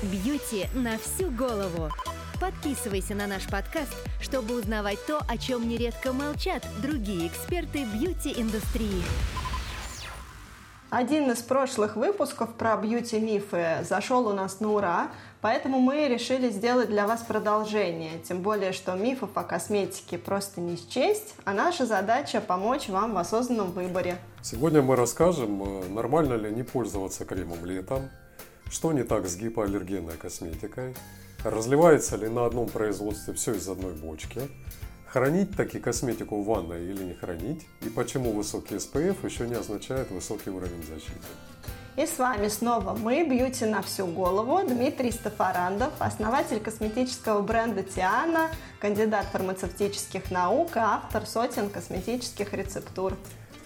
Бьюти на всю голову. Подписывайся на наш подкаст, чтобы узнавать то, о чем нередко молчат другие эксперты бьюти-индустрии. Один из прошлых выпусков про бьюти-мифы зашел у нас на ура, поэтому мы решили сделать для вас продолжение. Тем более, что мифов о косметике просто не счесть, а наша задача помочь вам в осознанном выборе. Сегодня мы расскажем, э, нормально ли не пользоваться кремом летом, что не так с гипоаллергенной косметикой, разливается ли на одном производстве все из одной бочки, Хранить таки косметику в ванной или не хранить? И почему высокий SPF еще не означает высокий уровень защиты? И с вами снова мы, Бьюти на всю голову, Дмитрий Стафарандов, основатель косметического бренда Тиана, кандидат фармацевтических наук и автор сотен косметических рецептур.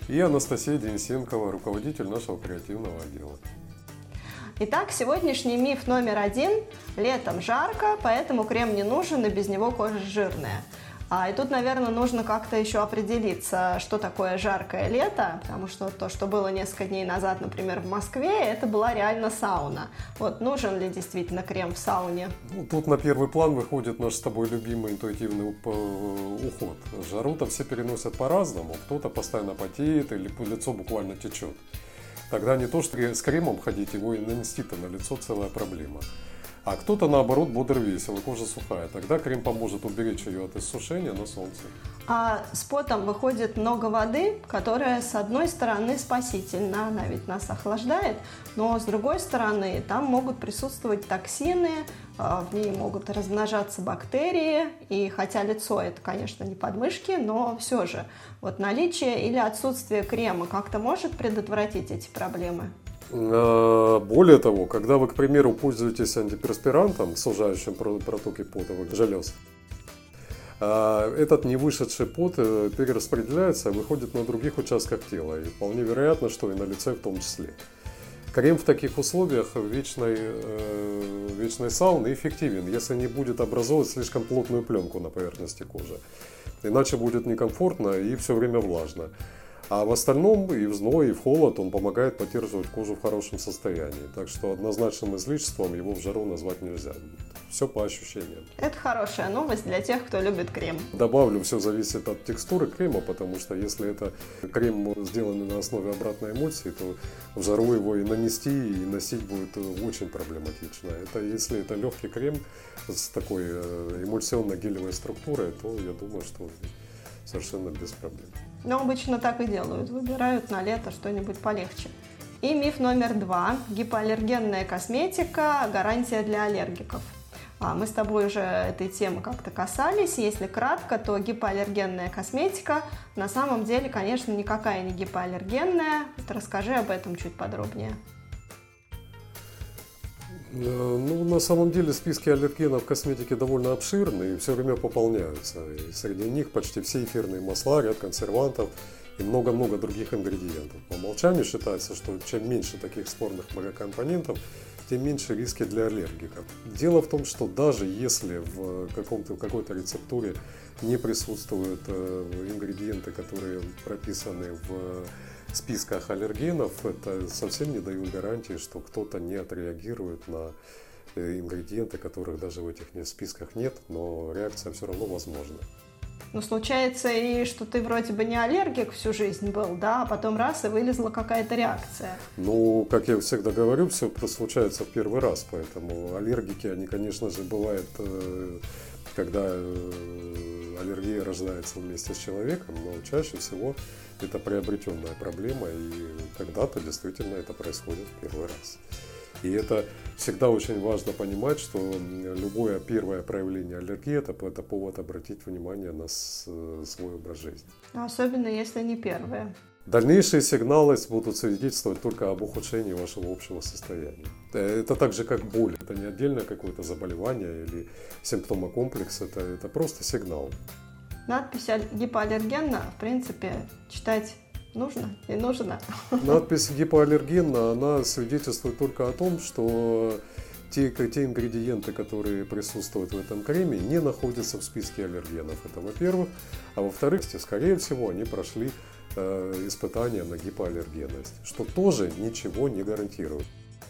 И Анастасия Денисенкова, руководитель нашего креативного отдела. Итак, сегодняшний миф номер один. Летом жарко, поэтому крем не нужен и без него кожа жирная. А, и тут, наверное, нужно как-то еще определиться, что такое жаркое лето, потому что то, что было несколько дней назад, например, в Москве, это была реально сауна. Вот нужен ли действительно крем в сауне? Ну, тут на первый план выходит наш с тобой любимый интуитивный уход. Жару-то все переносят по-разному. Кто-то постоянно потеет или лицо буквально течет. Тогда не то, что с кремом ходить, его и нанести-то на лицо целая проблема. А кто-то наоборот бодр весел, кожа сухая. Тогда крем поможет уберечь ее от иссушения на солнце. А с потом выходит много воды, которая с одной стороны спасительна, она ведь нас охлаждает, но с другой стороны там могут присутствовать токсины, а, в ней могут размножаться бактерии, и хотя лицо это, конечно, не подмышки, но все же вот наличие или отсутствие крема как-то может предотвратить эти проблемы? А, более того, когда вы, к примеру, пользуетесь антиперспирантом, сужающим протоки потовых желез, а, этот не пот э, перераспределяется и выходит на других участках тела. И вполне вероятно, что и на лице в том числе. Крем в таких условиях вечной, э, вечной сауны эффективен, если не будет образовывать слишком плотную пленку на поверхности кожи. Иначе будет некомфортно и все время влажно. А в остальном и в зной, и в холод он помогает поддерживать кожу в хорошем состоянии. Так что однозначным излишеством его в жару назвать нельзя. Все по ощущениям. Это хорошая новость для тех, кто любит крем. Добавлю, все зависит от текстуры крема, потому что если это крем сделанный на основе обратной эмульсии, то в жару его и нанести, и носить будет очень проблематично. Это если это легкий крем с такой э, эмульсионно-гелевой структурой, то я думаю, что совершенно без проблем. Но обычно так и делают, выбирают на лето что-нибудь полегче. И миф номер два. Гипоаллергенная косметика – гарантия для аллергиков. А, мы с тобой уже этой темы как-то касались. Если кратко, то гипоаллергенная косметика на самом деле, конечно, никакая не гипоаллергенная. Вот расскажи об этом чуть подробнее. Э, ну, на самом деле списки аллергенов в косметике довольно обширны и все время пополняются. И среди них почти все эфирные масла, ряд консервантов и много-много других ингредиентов. По умолчанию считается, что чем меньше таких спорных многокомпонентов, тем меньше риски для аллергиков. Дело в том, что даже если в каком-то, какой-то рецептуре не присутствуют э, ингредиенты, которые прописаны в списках аллергенов, это совсем не дают гарантии, что кто-то не отреагирует на э, ингредиенты, которых даже в этих списках нет, но реакция все равно возможна. Но случается и что ты вроде бы не аллергик всю жизнь был, да, а потом раз и вылезла какая-то реакция. Ну, как я всегда говорю, все случается в первый раз, поэтому аллергики, они, конечно же, бывают, э, когда э, аллергия рождается вместе с человеком, но чаще всего это приобретенная проблема, и когда-то действительно это происходит в первый раз. И это всегда очень важно понимать, что любое первое проявление аллергии это, это повод обратить внимание на свой образ жизни. Особенно если не первое. Дальнейшие сигналы будут свидетельствовать только об ухудшении вашего общего состояния. Это так же, как боль. Это не отдельное какое-то заболевание или симптомокомплекс, это, это просто сигнал. Надпись гипоаллергенна, в принципе, читать нужно и нужно. Надпись гипоаллергенна, она свидетельствует только о том, что те, те ингредиенты, которые присутствуют в этом креме, не находятся в списке аллергенов. Это во-первых. А во-вторых, скорее всего, они прошли испытания на гипоаллергенность, что тоже ничего не гарантирует.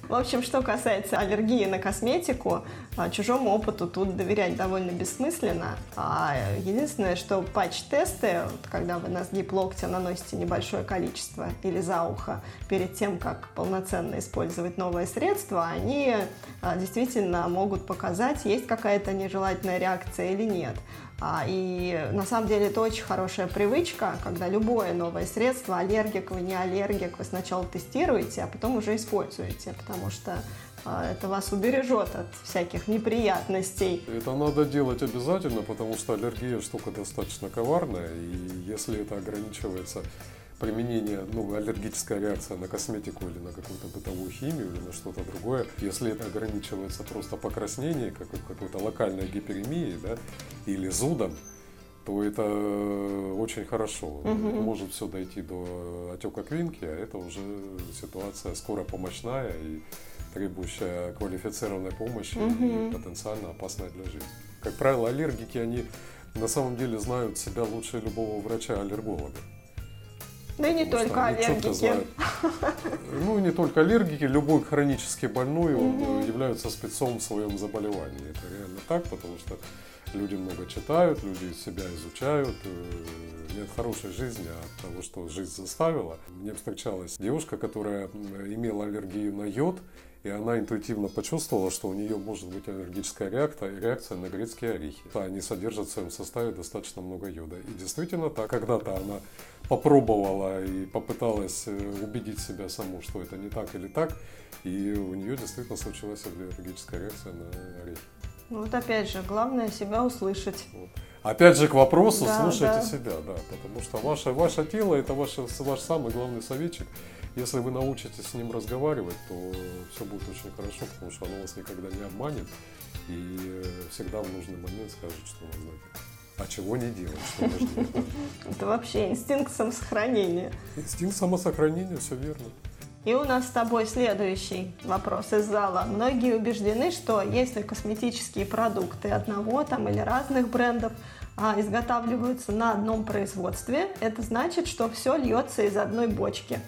В общем, что касается аллергии на косметику, а, чужому опыту тут доверять довольно бессмысленно. А единственное, что патч-тесты, когда вы на сгиб локтя наносите небольшое количество или за ухо перед тем, как полноценно использовать новое средство, они а, действительно могут показать, есть какая-то нежелательная реакция или нет. А, и на самом деле это очень хорошая привычка, когда любое новое средство, аллергик вы, не аллергик, вы сначала тестируете, а потом уже используете, потому что а, это вас убережет от всяких неприятностей. Это надо делать обязательно, потому что аллергия штука достаточно коварная, и если это ограничивается применение, ну, аллергическая реакция на косметику или на какую-то бытовую химию или на что-то другое, если это ограничивается просто покраснением, как, какой-то локальной гиперемией, да, или зудом, то это очень хорошо. Угу. Может все дойти до отека квинки, а это уже ситуация скоро помощная и требующая квалифицированной помощи угу. и потенциально опасная для жизни. Как правило, аллергики, они на самом деле знают себя лучше любого врача-аллерголога. Да и не только аллергики. Ну, не только аллергики, любой хронически больной, он угу. является спецом в своем заболевании. Это реально так, потому что люди много читают, люди себя изучают. Э, нет хорошей жизни от того, что жизнь заставила. Мне встречалась девушка, которая имела аллергию на йод, и она интуитивно почувствовала, что у нее может быть аллергическая реакция, реакция на грецкие орехи. Они содержат в своем составе достаточно много йода. И действительно так, когда-то она попробовала и попыталась э, убедить себя саму, что это не так или так, и у нее действительно случилась аллергическая реакция на орехи. Вот опять же, главное себя услышать. Вот. Опять же к вопросу, да, слушайте да. себя, да, потому что ваше, ваше тело это ваш, ваш самый главный советчик. Если вы научитесь с ним разговаривать, то все будет очень хорошо, потому что оно вас никогда не обманет и э, всегда в нужный момент скажет, что нужно делать. А чего не делать. Это вообще инстинкт самосохранения. Инстинкт самосохранения, все верно. И у нас с тобой следующий вопрос из зала. Многие убеждены, что если косметические продукты одного там или разных брендов а, изготавливаются на одном производстве, это значит, что все льется из одной бочки.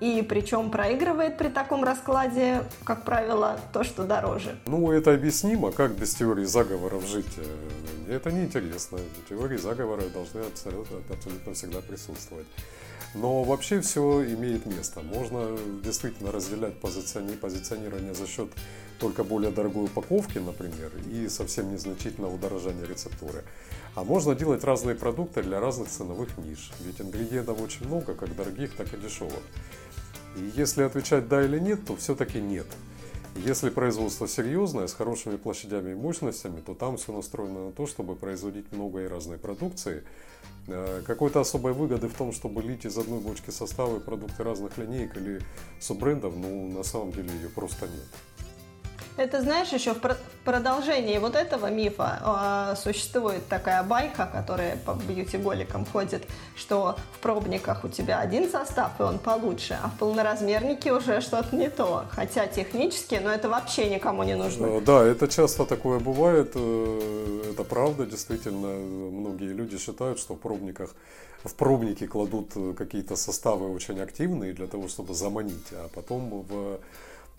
И причем проигрывает при таком раскладе, как правило, то, что дороже. Ну, это объяснимо, как без теории заговоров жить. Э, это неинтересно. Теории заговора должны абсолютно, абсолютно всегда присутствовать. Но вообще все имеет место. Можно действительно разделять позиционирование за счет только более дорогой упаковки, например, и совсем незначительного удорожания рецептуры. А можно делать разные продукты для разных ценовых ниш. Ведь ингредиентов очень много, как дорогих, так и дешевых. И если отвечать да или нет, то все-таки нет. Если производство серьезное, с хорошими площадями и мощностями, то там все настроено на то, чтобы производить много и разной продукции. Э, какой-то особой выгоды в том, чтобы лить из одной бочки составы продукты разных линеек или суббрендов, ну, на самом деле ее просто нет. Это, знаешь, еще в продолжении вот этого мифа э, существует такая байка, которая по бьюти-голикам ходит, что в пробниках у тебя один состав, и он получше, а в полноразмернике уже что-то не то. Хотя технически, но это вообще никому не нужно. Э, да, это часто такое бывает. Э, это правда, действительно. Многие люди считают, что в пробниках в пробники кладут какие-то составы очень активные для того, чтобы заманить, а потом в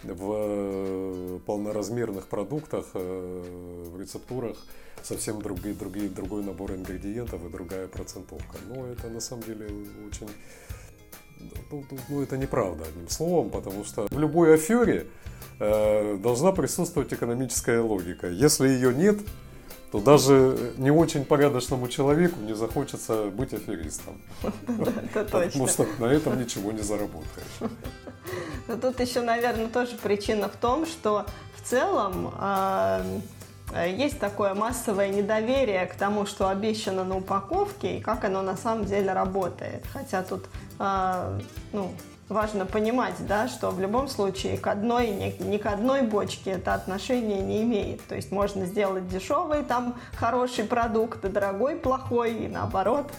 в э, полноразмерных продуктах, э, в рецептурах совсем другие, другие, другой набор ингредиентов и другая процентовка. Но это на самом деле очень... Ну, ну, ну это неправда, одним словом, потому что в любой афере э, должна присутствовать экономическая логика. Если ее нет, то даже не очень порядочному человеку не захочется быть аферистом. Потому что на этом ничего не заработаешь. Но тут еще, наверное, тоже причина в том, что в целом э, есть такое массовое недоверие к тому, что обещано на упаковке и как оно на самом деле работает. Хотя тут э, ну, важно понимать, да, что в любом случае к одной, ни, ни к одной бочке это отношение не имеет. То есть можно сделать дешевый, там хороший продукт, и дорогой, плохой, и наоборот.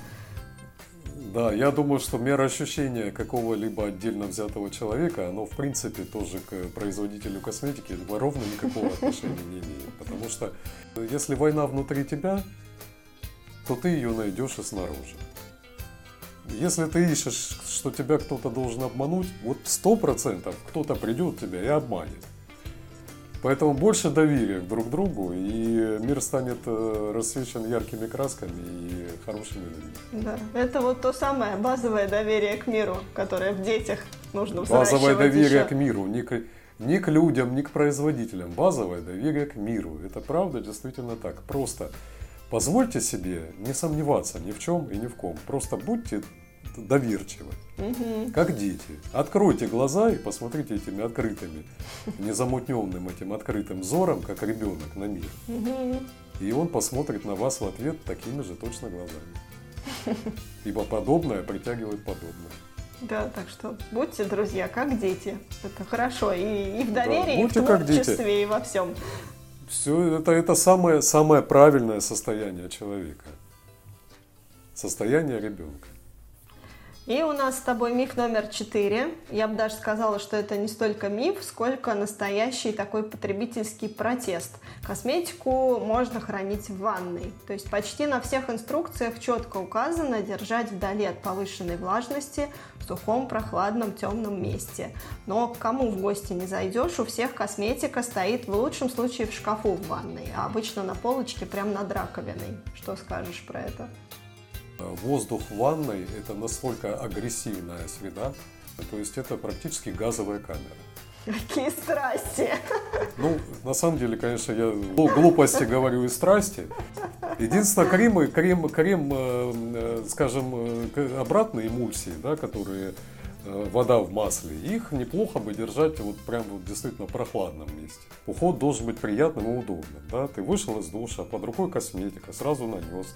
Да, я думаю, что мера ощущения какого-либо отдельно взятого человека, оно в принципе тоже к производителю косметики ровно никакого отношения не имеет. Потому что если война внутри тебя, то ты ее найдешь и снаружи. Если ты ищешь, что тебя кто-то должен обмануть, вот сто процентов кто-то придет тебя и обманет. Поэтому больше доверия друг к другу, и мир станет э, рассвечен яркими красками и хорошими людьми. Да, это вот то самое базовое доверие к миру, которое в детях нужно Базовое доверие еще. к миру, не к, не к людям, не к производителям. Базовое доверие к миру. Это правда действительно так. Просто позвольте себе не сомневаться ни в чем и ни в ком. Просто будьте доверчивы, Мгм. как дети. Откройте глаза и посмотрите этими открытыми, незамутненным этим открытым взором, как ребенок на мир. Мгм. И он посмотрит на вас в ответ такими же точно глазами. Ибо подобное притягивает подобное. Да, так что будьте, друзья, как дети. Это хорошо. И, и в доверии, и в творчестве, и во всем. Все это, это самое, самое правильное состояние человека. Состояние ребенка. И у нас с тобой миф номер четыре. Я бы даже сказала, что это не столько миф, сколько настоящий такой потребительский протест. Косметику можно хранить в ванной. То есть почти на всех инструкциях четко указано держать вдали от повышенной влажности в сухом, прохладном, темном месте. Но к кому в гости не зайдешь, у всех косметика стоит в лучшем случае в шкафу в ванной, а обычно на полочке прямо над раковиной. Что скажешь про это? Воздух в ванной – это настолько агрессивная среда, то есть это практически газовая камера. Какие страсти! Ну, на самом деле, конечно, я глу- глупости говорю и страсти. Единственное, крем, крем, крем э, э, скажем, э, обратные эмульсии, да, которые э, вода в масле, их неплохо бы держать вот прям вот действительно прохладном месте. Уход должен быть приятным и удобным. Да? Ты вышел из душа, под рукой косметика, сразу нанес.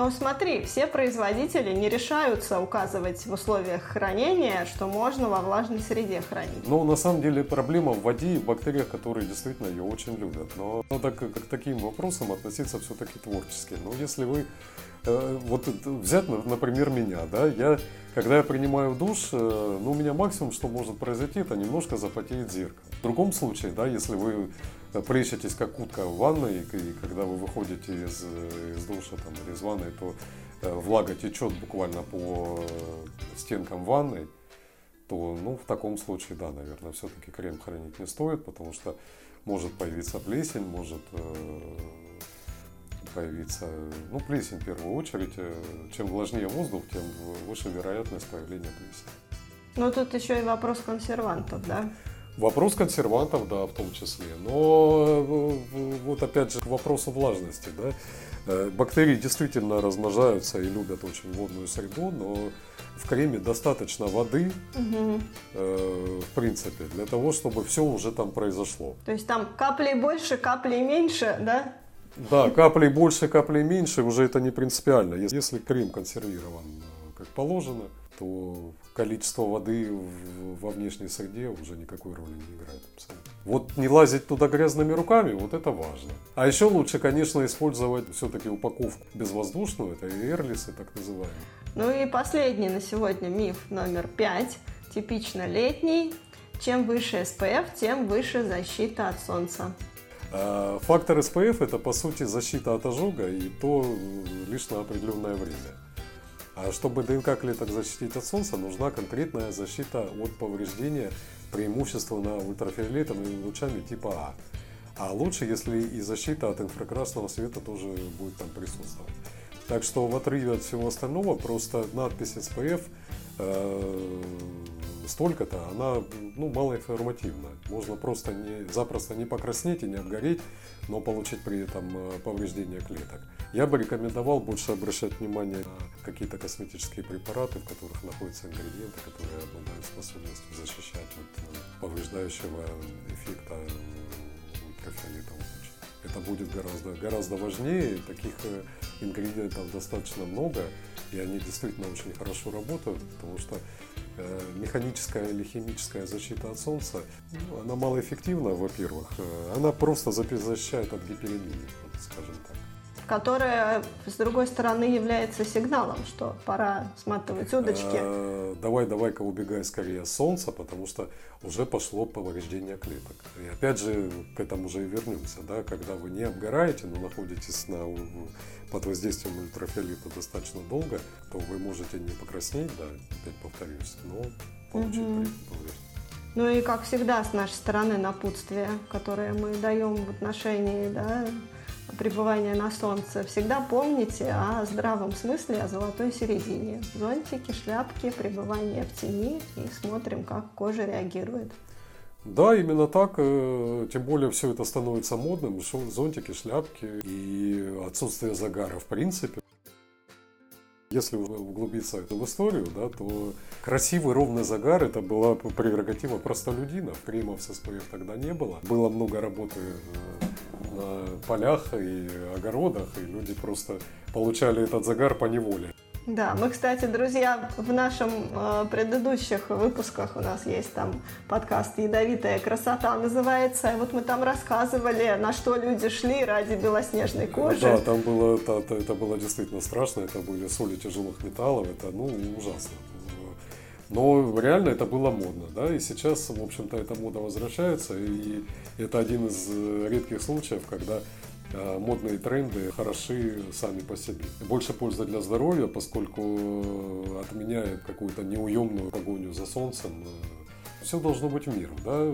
Но смотри, все производители не решаются указывать в условиях хранения, что можно во влажной среде хранить. Но на самом деле проблема в воде и в бактериях, которые действительно ее очень любят. Но надо к, к таким вопросам относиться все-таки творчески. Но если вы вот это взять, на- например, меня, да, я когда я принимаю душ, э, ну у меня максимум, что может произойти, это немножко запотеет зеркало. В другом случае, да, если вы э, плещетесь как утка в ванной, и, и когда вы выходите из, э, из душа там, или из ванной, то э, влага течет буквально по э, стенкам ванной, то, ну, в таком случае, да, наверное, все-таки крем хранить не стоит, потому что может появиться плесень, может э, появиться, ну, плесень в первую очередь. Э, Чем влажнее воздух, тем выше вероятность появления плесени. Но тут еще и вопрос консервантов, да? Вопрос консервантов, да, в том числе. Но э, вот опять же к вопросу влажности, да. Э, Бактерии действительно размножаются и любят очень водную среду, но в креме достаточно воды, Мгм. э, в принципе, для того, чтобы все уже там произошло. То есть там каплей больше, каплей меньше, да? Да, каплей больше, каплей меньше, уже это не принципиально. Если- крем консервирован э, как положено, то количество воды во внешней среде уже никакой роли не играет. Вот не лазить туда грязными руками, вот это важно. А еще лучше, конечно, использовать все-таки упаковку безвоздушную, это эрлисы так называемые. Ну и последний на сегодня миф номер пять, типично летний. Чем выше SPF, тем выше защита от солнца. А Фактор SPF это по сути защита от ожога и то э, лишь на определенное время. А чтобы ДНК клеток защитить от солнца, нужна конкретная защита от повреждения преимущественно ультрафиолетовыми лучами типа А. А лучше, если и защита от инфракрасного света тоже будет там присутствовать. Так что в отрыве от всего остального просто надпись SPF э, столько-то, она ну, малоинформативна. Можно просто не, запросто не покраснеть и не обгореть, но получить при этом э, повреждение клеток. Я бы рекомендовал больше обращать внимание на какие-то косметические препараты, в которых находятся ингредиенты, которые обладают способностью защищать от э, повреждающего эффекта э, ультрафиолетового луча. Это будет гораздо, гораздо важнее. Таких э, ингредиентов достаточно много, и они действительно очень хорошо работают, потому что э, механическая или химическая защита от солнца, ну, она малоэффективна, во-первых. Э, Она просто защищает от гиперемии, скажем так. Которое, с другой стороны, является сигналом, что пора сматывать удочки. Э, давай, давай-ка убегай скорее от солнца, потому что уже пошло повреждение клеток. И опять же, к этому же и вернемся, да, когда вы не обгораете, но находитесь на, под воздействием ультрафиолета достаточно долго, то вы можете не покраснеть, да, опять повторюсь, но получить угу. повреждение. Ну и, как всегда, с нашей стороны напутствие, которое мы даем в отношении да, пребывания на солнце. Всегда помните о здравом смысле, о золотой середине. Зонтики, шляпки, пребывание в тени и смотрим, как кожа реагирует. Да, именно так. Э, тем более все это становится модным. Зонтики, шляпки и отсутствие загара в принципе. Если углубиться в историю, да, то красивый ровный загар это была прерогатива простолюдинов. Кремов с СПФ тогда не было. Было много работы э, на полях и огородах, и люди просто получали этот загар по неволе. Да, мы, кстати, друзья, в нашем э, предыдущих выпусках у нас есть там подкаст «Ядовитая красота» называется. И вот мы там рассказывали, на что люди шли ради белоснежной кожи. Да, там было, это, это было действительно страшно. Это были соли тяжелых металлов. Это, ну, ужасно. Но реально это было модно, да, и сейчас, в общем-то, эта мода возвращается, и это один из э, редких случаев, когда модные тренды хороши сами по себе. Больше пользы для здоровья, поскольку э, отменяет какую-то неуемную погоню за солнцем. Э, Все должно быть в меру. Да?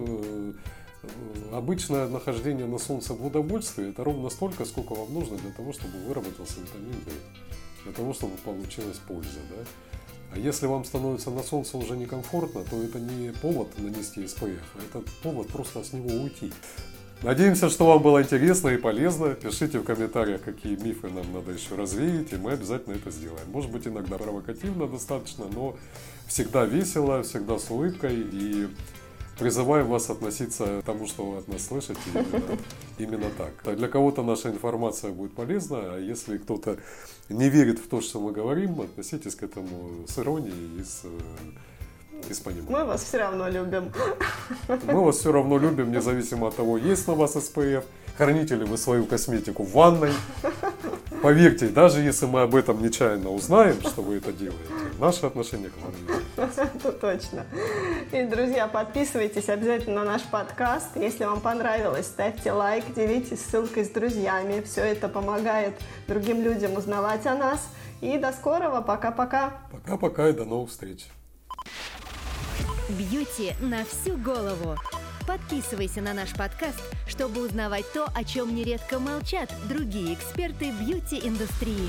Обычное нахождение на солнце в удовольствии это ровно столько, сколько вам нужно для того, чтобы выработался витамин D, для того, чтобы получилась польза. Да? А если вам становится на солнце уже некомфортно, то это не повод нанести SPF, а это повод просто с него уйти. Надеемся, что вам было интересно и полезно. Пишите в комментариях, какие мифы нам надо еще развеять, и мы обязательно это сделаем. Может быть, иногда провокативно достаточно, но всегда весело, всегда с улыбкой. И призываем вас относиться к тому, что вы от нас слышите, именно, именно так. Для кого-то наша информация будет полезна, а если кто-то не верит в то, что мы говорим, относитесь к этому с иронией и с без понимания. Мы вас все равно любим. Мы вас все равно любим, независимо от того, есть на вас СПФ, храните ли вы свою косметику в ванной. Поверьте, даже если мы об этом нечаянно узнаем, что вы это делаете, наши отношения к вам Это точно. И, друзья, подписывайтесь обязательно на наш подкаст. Если вам понравилось, ставьте лайк, делитесь ссылкой с друзьями. Все это помогает другим людям узнавать о нас. И до скорого. Пока-пока. Пока-пока и до новых встреч. Бьюти на всю голову. Подписывайся на наш подкаст, чтобы узнавать то, о чем нередко молчат другие эксперты бьюти-индустрии.